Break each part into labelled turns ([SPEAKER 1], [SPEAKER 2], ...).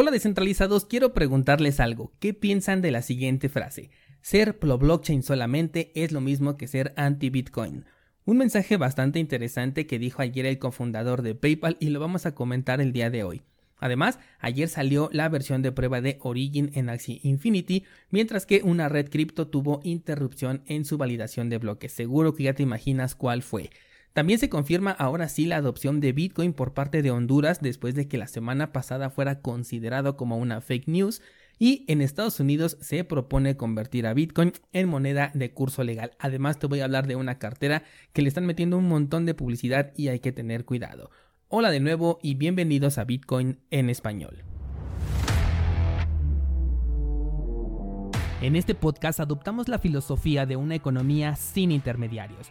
[SPEAKER 1] Hola descentralizados, quiero preguntarles algo. ¿Qué piensan de la siguiente frase? Ser pro blockchain solamente es lo mismo que ser anti-Bitcoin. Un mensaje bastante interesante que dijo ayer el cofundador de PayPal y lo vamos a comentar el día de hoy. Además, ayer salió la versión de prueba de Origin en Axie Infinity, mientras que una red cripto tuvo interrupción en su validación de bloques. Seguro que ya te imaginas cuál fue. También se confirma ahora sí la adopción de Bitcoin por parte de Honduras después de que la semana pasada fuera considerado como una fake news y en Estados Unidos se propone convertir a Bitcoin en moneda de curso legal. Además te voy a hablar de una cartera que le están metiendo un montón de publicidad y hay que tener cuidado. Hola de nuevo y bienvenidos a Bitcoin en español. En este podcast adoptamos la filosofía de una economía sin intermediarios,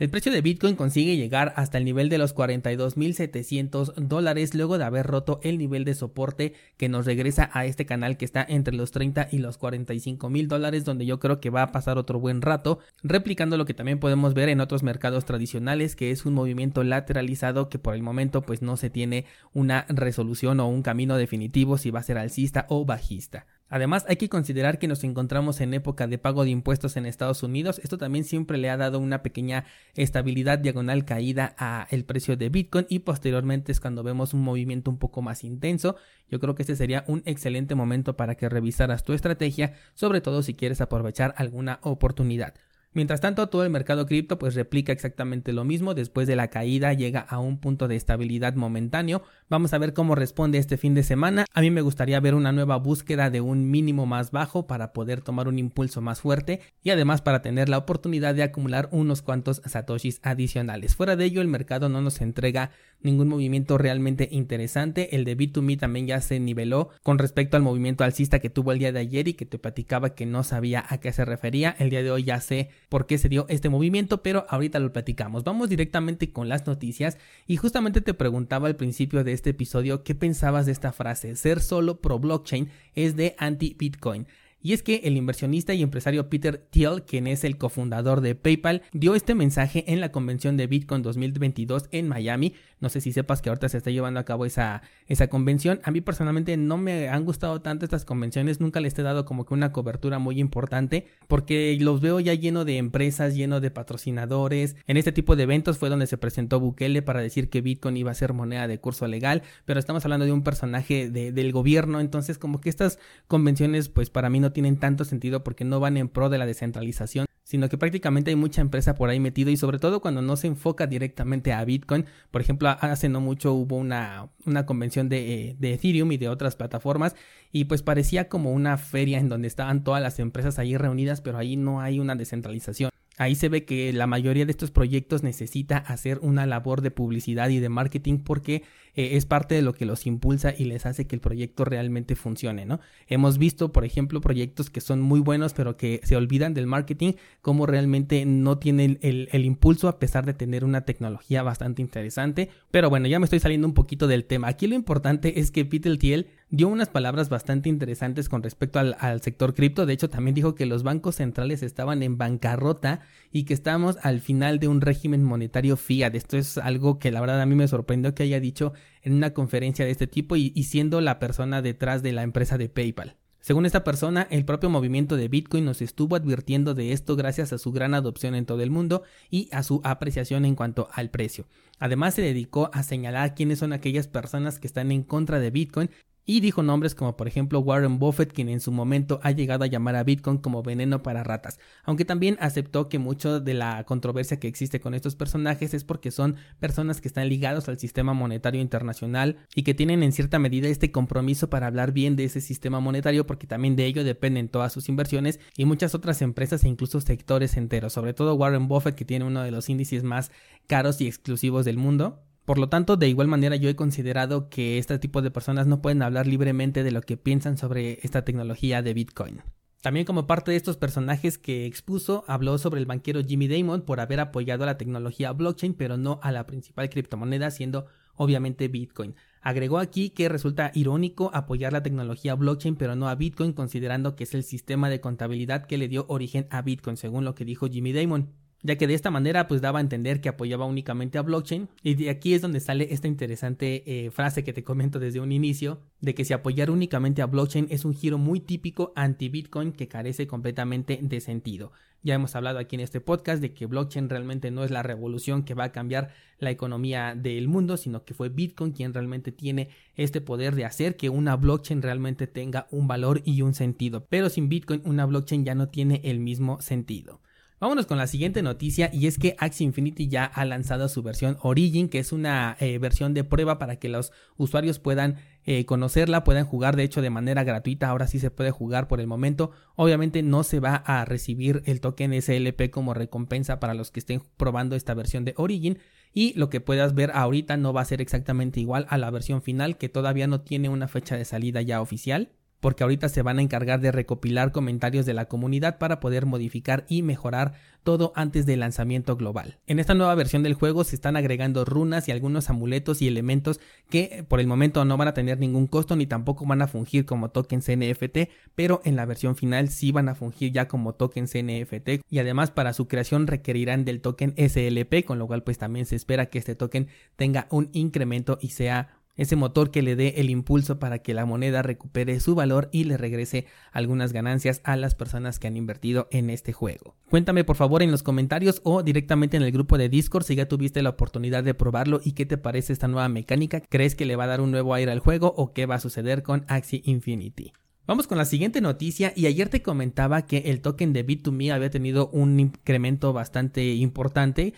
[SPEAKER 1] El precio de Bitcoin consigue llegar hasta el nivel de los 42.700 dólares luego de haber roto el nivel de soporte que nos regresa a este canal que está entre los 30 y los 45.000 dólares donde yo creo que va a pasar otro buen rato replicando lo que también podemos ver en otros mercados tradicionales que es un movimiento lateralizado que por el momento pues no se tiene una resolución o un camino definitivo si va a ser alcista o bajista. Además, hay que considerar que nos encontramos en época de pago de impuestos en Estados Unidos. Esto también siempre le ha dado una pequeña estabilidad diagonal caída a el precio de Bitcoin y posteriormente es cuando vemos un movimiento un poco más intenso. Yo creo que este sería un excelente momento para que revisaras tu estrategia, sobre todo si quieres aprovechar alguna oportunidad. Mientras tanto, todo el mercado cripto pues replica exactamente lo mismo, después de la caída llega a un punto de estabilidad momentáneo. Vamos a ver cómo responde este fin de semana. A mí me gustaría ver una nueva búsqueda de un mínimo más bajo para poder tomar un impulso más fuerte y además para tener la oportunidad de acumular unos cuantos satoshis adicionales. Fuera de ello, el mercado no nos entrega ningún movimiento realmente interesante. El de B2Me también ya se niveló con respecto al movimiento alcista que tuvo el día de ayer y que te platicaba que no sabía a qué se refería. El día de hoy ya sé por qué se dio este movimiento, pero ahorita lo platicamos. Vamos directamente con las noticias y justamente te preguntaba al principio de este episodio qué pensabas de esta frase, ser solo pro blockchain es de anti-Bitcoin. Y es que el inversionista y empresario Peter Thiel, quien es el cofundador de PayPal, dio este mensaje en la convención de Bitcoin 2022 en Miami. No sé si sepas que ahorita se está llevando a cabo esa, esa convención. A mí personalmente no me han gustado tanto estas convenciones, nunca les he dado como que una cobertura muy importante, porque los veo ya lleno de empresas, lleno de patrocinadores. En este tipo de eventos fue donde se presentó Bukele para decir que Bitcoin iba a ser moneda de curso legal, pero estamos hablando de un personaje del gobierno, entonces como que estas convenciones pues para mí no tienen tanto sentido porque no van en pro de la descentralización, sino que prácticamente hay mucha empresa por ahí metido y sobre todo cuando no se enfoca directamente a Bitcoin. Por ejemplo, hace no mucho hubo una, una convención de, de Ethereum y de otras plataformas y pues parecía como una feria en donde estaban todas las empresas ahí reunidas, pero ahí no hay una descentralización. Ahí se ve que la mayoría de estos proyectos necesita hacer una labor de publicidad y de marketing porque eh, es parte de lo que los impulsa y les hace que el proyecto realmente funcione, ¿no? Hemos visto, por ejemplo, proyectos que son muy buenos pero que se olvidan del marketing, como realmente no tienen el, el impulso a pesar de tener una tecnología bastante interesante. Pero bueno, ya me estoy saliendo un poquito del tema. Aquí lo importante es que Peter Thiel dio unas palabras bastante interesantes con respecto al, sector cripto. De hecho, también dijo que los bancos centrales estaban en bancarrota y que estamos al final de un régimen monetario fiat. Esto es algo que la verdad a mí me sorprendió que haya dicho en una conferencia de este tipo y siendo la persona detrás de la empresa de PayPal. Según esta persona, el propio movimiento de Bitcoin nos estuvo advirtiendo de esto gracias a su gran adopción en todo el mundo y a su apreciación en cuanto al precio. Además se dedicó a señalar quiénes son aquellas personas que están en contra de Bitcoin y dijo nombres como por ejemplo Warren Buffett, quien en su momento ha llegado a llamar a Bitcoin como veneno para ratas, aunque también aceptó que mucho de la controversia que existe con estos personajes es porque son personas que están ligados al sistema monetario internacional y que tienen en cierta medida este compromiso para hablar bien de ese sistema monetario porque también de ello dependen todas sus inversiones y muchas otras empresas e incluso sectores enteros, sobre todo Warren Buffett que tiene uno de los índices más caros y exclusivos del mundo Por lo tanto, de igual manera yo he considerado que este tipo de personas no pueden hablar libremente de lo que piensan sobre esta tecnología de Bitcoin. También como parte de estos personajes que expuso, habló sobre el banquero Jimmy Damon por haber apoyado a la tecnología blockchain, pero no a la principal criptomoneda, siendo obviamente Bitcoin. Agregó aquí que resulta irónico apoyar la tecnología blockchain pero no a Bitcoin considerando que es el sistema de contabilidad que le dio origen a Bitcoin, según lo que dijo Jimmy Damon ya que de esta manera pues daba a entender que apoyaba únicamente a blockchain y de aquí es donde sale esta interesante eh, frase que te comento desde un inicio de que si apoyar únicamente a blockchain es un giro muy típico anti Bitcoin que carece completamente de sentido. Ya hemos hablado aquí en este podcast de que blockchain realmente no es la revolución que va a cambiar la economía del mundo, sino que fue Bitcoin quien realmente tiene este poder de hacer que una blockchain realmente tenga un valor y un sentido. Pero sin Bitcoin una blockchain ya no tiene el mismo sentido. Vámonos con la siguiente noticia y es que Axie Infinity ya ha lanzado su versión Origin, que es una eh, versión de prueba para que los usuarios puedan eh, conocerla, puedan jugar de hecho de manera gratuita, ahora sí se puede jugar por el momento. Obviamente no se va a recibir el token SLP como recompensa para los que estén probando esta versión de Origin y lo que puedas ver ahorita no va a ser exactamente igual a la versión final que todavía no tiene una fecha de salida ya oficial porque ahorita se van a encargar de recopilar comentarios de la comunidad para poder modificar y mejorar todo antes del lanzamiento global. En esta nueva versión del juego se están agregando runas y algunos amuletos y elementos que por el momento no van a tener ningún costo ni tampoco van a fungir como tokens NFT, pero en la versión final sí van a fungir ya como tokens NFT y además para su creación requerirán del token SLP, con lo cual pues también se espera que este token tenga un incremento y sea ese motor que le dé el impulso para que la moneda recupere su valor y le regrese algunas ganancias a las personas que han invertido en este juego. Cuéntame por favor en los comentarios o directamente en el grupo de Discord si ya tuviste la oportunidad de probarlo y qué te parece esta nueva mecánica. ¿Crees que le va a dar un nuevo aire al juego o qué va a suceder con Axie Infinity? Vamos con la siguiente noticia y ayer te comentaba que el token de Bit2Me había tenido un incremento bastante importante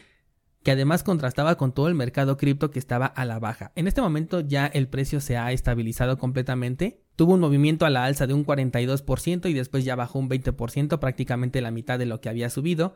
[SPEAKER 1] que además contrastaba con todo el mercado cripto que estaba a la baja. En este momento ya el precio se ha estabilizado completamente. Tuvo un movimiento a la alza de un 42% y después ya bajó un 20%, prácticamente la mitad de lo que había subido.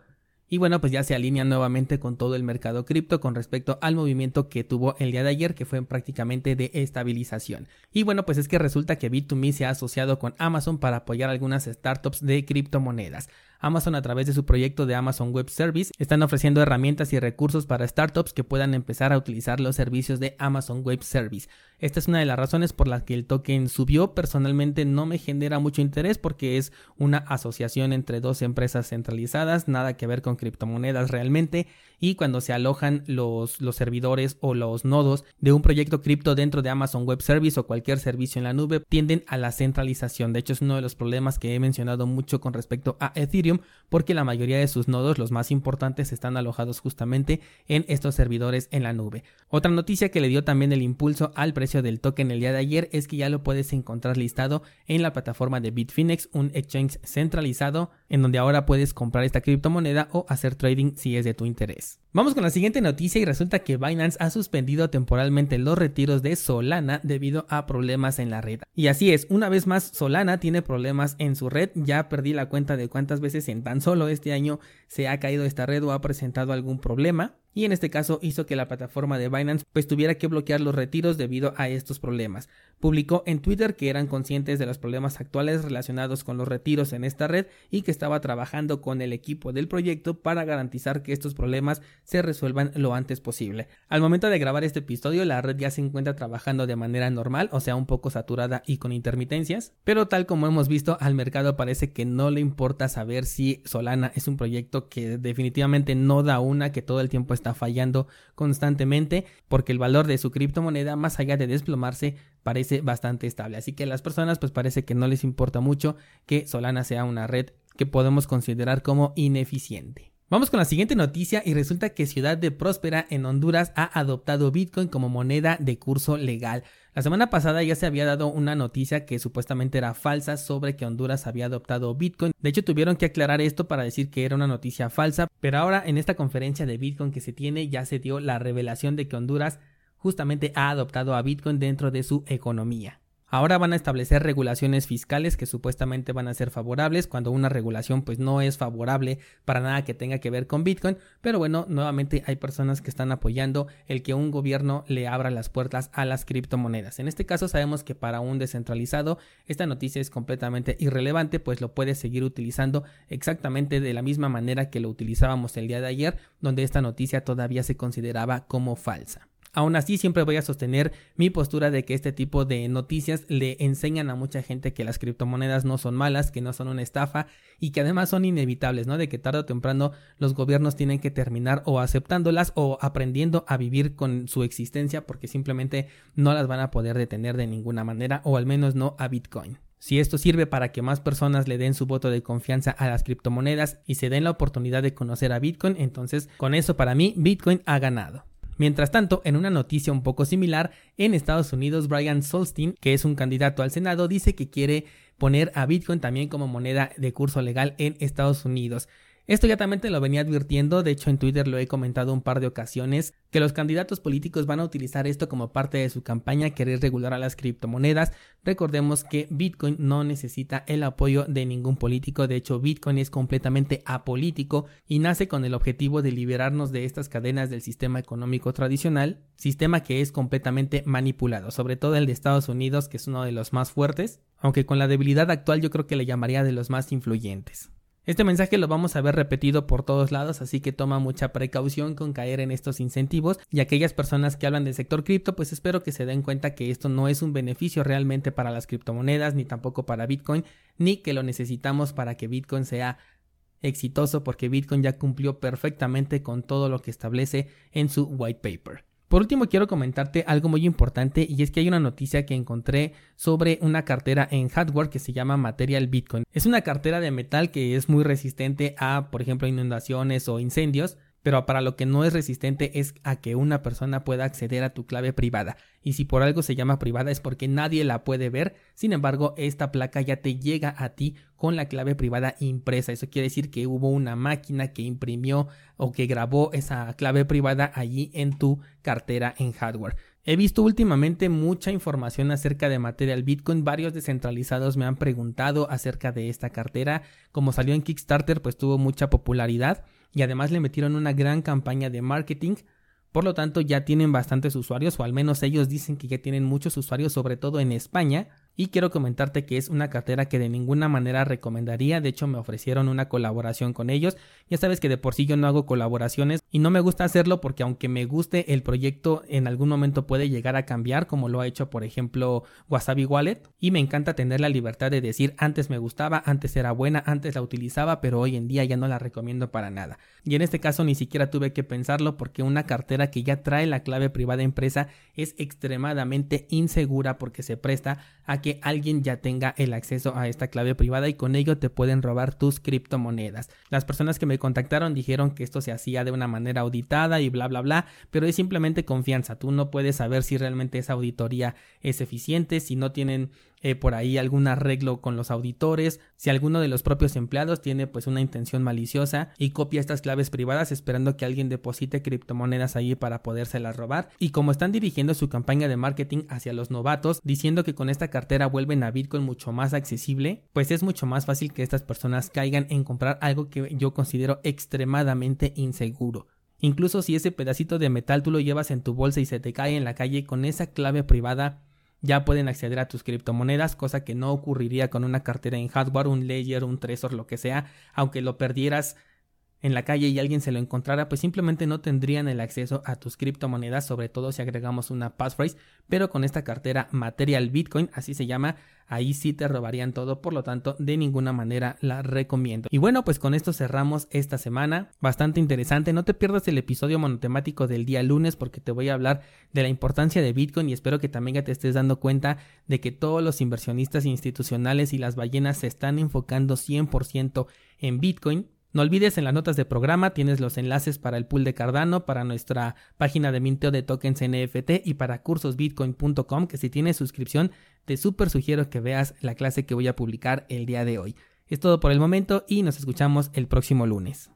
[SPEAKER 1] Y bueno, pues ya se alinea nuevamente con todo el mercado cripto con respecto al movimiento que tuvo el día de ayer, que fue prácticamente de estabilización. Y bueno, pues es que resulta que Bit2Me se ha asociado con Amazon para apoyar algunas startups de criptomonedas. Amazon a través de su proyecto de Amazon Web Service están ofreciendo herramientas y recursos para startups que puedan empezar a utilizar los servicios de Amazon Web Service. Esta es una de las razones por las que el token subió. Personalmente no me genera mucho interés porque es una asociación entre dos empresas centralizadas, nada que ver con criptomonedas realmente y cuando se alojan los, servidores o los nodos de un proyecto cripto dentro de Amazon Web Service o cualquier servicio en la nube tienden a la centralización. De hecho es uno de los problemas que he mencionado mucho con respecto a Ethereum porque la mayoría de sus nodos, los más importantes, están alojados justamente en estos servidores en la nube. Otra noticia que le dio también el impulso al precio del token el día de ayer es que ya lo puedes encontrar listado en la plataforma de Bitfinex, un exchange centralizado en donde ahora puedes comprar esta criptomoneda o hacer trading si es de tu interés. Vamos con la siguiente noticia y resulta que Binance ha suspendido temporalmente los retiros de Solana debido a problemas en la red. Y así es, una vez más Solana tiene problemas en su red, ya perdí la cuenta de cuántas veces en tan solo este año se ha caído esta red o ha presentado algún problema y en este caso hizo que la plataforma de Binance pues tuviera que bloquear los retiros debido a estos problemas. Publicó en Twitter que eran conscientes de los problemas actuales relacionados con los retiros en esta red y que estaba trabajando con el equipo del proyecto para garantizar que estos problemas se resuelvan lo antes posible. Al momento de grabar este episodio la red ya se encuentra trabajando de manera normal, o sea un poco saturada y con intermitencias, pero tal como hemos visto al mercado parece que no le importa saber si Solana es un proyecto que definitivamente no da una, que todo el tiempo está fallando constantemente porque el valor de su criptomoneda más allá de desplomarse parece bastante estable. Así que las personas pues parece que no les importa mucho que Solana sea una red que podemos considerar como ineficiente. Vamos con la siguiente noticia y resulta que Ciudad de Próspera en Honduras ha adoptado Bitcoin como moneda de curso legal. La semana pasada ya se había dado una noticia que supuestamente era falsa sobre que Honduras había adoptado Bitcoin. De hecho tuvieron que aclarar esto para decir que era una noticia falsa, pero ahora en esta conferencia de Bitcoin que se tiene ya se dio la revelación de que Honduras justamente ha adoptado a Bitcoin dentro de su economía. Ahora van a establecer regulaciones fiscales que supuestamente van a ser favorables cuando una regulación pues no es favorable para nada que tenga que ver con Bitcoin, pero bueno, nuevamente hay personas que están apoyando el que un gobierno le abra las puertas a las criptomonedas. En este caso sabemos que para un descentralizado esta noticia es completamente irrelevante, pues lo puedes seguir utilizando exactamente de la misma manera que lo utilizábamos el día de ayer, donde esta noticia todavía se consideraba como falsa. Aún así, siempre voy a sostener mi postura de que este tipo de noticias le enseñan a mucha gente que las criptomonedas no son malas, que no son una estafa y que además son inevitables, ¿no? De que tarde o temprano los gobiernos tienen que terminar o aceptándolas o aprendiendo a vivir con su existencia porque simplemente no las van a poder detener de ninguna manera o al menos no a Bitcoin. Si esto sirve para que más personas le den su voto de confianza a las criptomonedas y se den la oportunidad de conocer a Bitcoin, entonces con eso para mí Bitcoin ha ganado. Mientras tanto, en una noticia un poco similar, en Estados Unidos, Brian Solstein, que es un candidato al Senado, dice que quiere poner a Bitcoin también como moneda de curso legal en Estados Unidos. Esto ya también te lo venía advirtiendo, de hecho en Twitter lo he comentado un par de ocasiones, que los candidatos políticos van a utilizar esto como parte de su campaña, querer regular a las criptomonedas. Recordemos que Bitcoin no necesita el apoyo de ningún político, de hecho Bitcoin es completamente apolítico y nace con el objetivo de liberarnos de estas cadenas del sistema económico tradicional, sistema que es completamente manipulado, sobre todo el de Estados Unidos, que es uno de los más fuertes, aunque con la debilidad actual yo creo que le llamaría de los más influyentes. Este mensaje lo vamos a ver repetido por todos lados, así que toma mucha precaución con caer en estos incentivos y aquellas personas que hablan del sector cripto, pues espero que se den cuenta que esto no es un beneficio realmente para las criptomonedas, ni tampoco para Bitcoin, ni que lo necesitamos para que Bitcoin sea exitoso, porque Bitcoin ya cumplió perfectamente con todo lo que establece en su white paper. Por último, quiero comentarte algo muy importante y es que hay una noticia que encontré sobre una cartera en hardware que se llama Material Bitcoin. Es una cartera de metal que es muy resistente a, por ejemplo, inundaciones o incendios pero para lo que no es resistente es a que una persona pueda acceder a tu clave privada. Y si por algo se llama privada es porque nadie la puede ver. Sin embargo, esta placa ya te llega a ti con la clave privada impresa. Eso quiere decir que hubo una máquina que imprimió o que grabó esa clave privada allí en tu cartera en hardware. He visto últimamente mucha información acerca de Material Bitcoin. Varios descentralizados me han preguntado acerca de esta cartera. Como salió en Kickstarter, pues tuvo mucha popularidad y además le metieron una gran campaña de marketing. Por lo tanto, ya tienen bastantes usuarios, o al menos ellos dicen que ya tienen muchos usuarios, sobre todo en España y quiero comentarte que es una cartera que de ninguna manera recomendaría, de hecho me ofrecieron una colaboración con ellos, ya sabes que de por sí yo no hago colaboraciones y no me gusta hacerlo porque aunque me guste el proyecto en algún momento puede llegar a cambiar como lo ha hecho por ejemplo Wasabi Wallet. Y me encanta tener la libertad de decir antes me gustaba, antes era buena, antes la utilizaba pero hoy en día ya no la recomiendo para nada. Y en este caso ni siquiera tuve que pensarlo porque una cartera que ya trae la clave privada impresa es extremadamente insegura porque se presta a que alguien ya tenga el acceso a esta clave privada y con ello te pueden robar tus criptomonedas. Las personas que me contactaron dijeron que esto se hacía de una manera auditada y bla bla bla, pero es simplemente confianza. Tú no puedes saber si realmente esa auditoría es eficiente, si no tienen eh, por ahí algún arreglo con los auditores, si alguno de los propios empleados tiene pues una intención maliciosa y copia estas claves privadas esperando que alguien deposite criptomonedas ahí para podérselas robar. Y como están dirigiendo su campaña de marketing hacia los novatos, diciendo que con esta cartera vuelven a Bitcoin mucho más accesible, pues es mucho más fácil que estas personas caigan en comprar algo que yo considero extremadamente inseguro. Incluso si ese pedacito de metal tú lo llevas en tu bolsa y se te cae en la calle con esa clave privada, ya pueden acceder a tus criptomonedas, cosa que no ocurriría con una cartera en hardware, un ledger, un Trezor, lo que sea, aunque lo perdieras en la calle y alguien se lo encontrara, pues simplemente no tendrían el acceso a tus criptomonedas, sobre todo si agregamos una passphrase, pero con esta cartera Material Bitcoin, así se llama, ahí sí te robarían todo, por lo tanto, de ninguna manera la recomiendo. Y bueno, pues con esto cerramos esta semana, bastante interesante, no te pierdas el episodio monotemático del día lunes porque te voy a hablar de la importancia de Bitcoin y espero que también ya te estés dando cuenta de que todos los inversionistas institucionales y las ballenas se están enfocando 100% en Bitcoin no olvides en las notas de programa tienes los enlaces para el pool de Cardano, para nuestra página de minteo de tokens NFT y para cursosbitcoin.com que si tienes suscripción te súper sugiero que veas la clase que voy a publicar el día de hoy. Es todo por el momento y nos escuchamos el próximo lunes.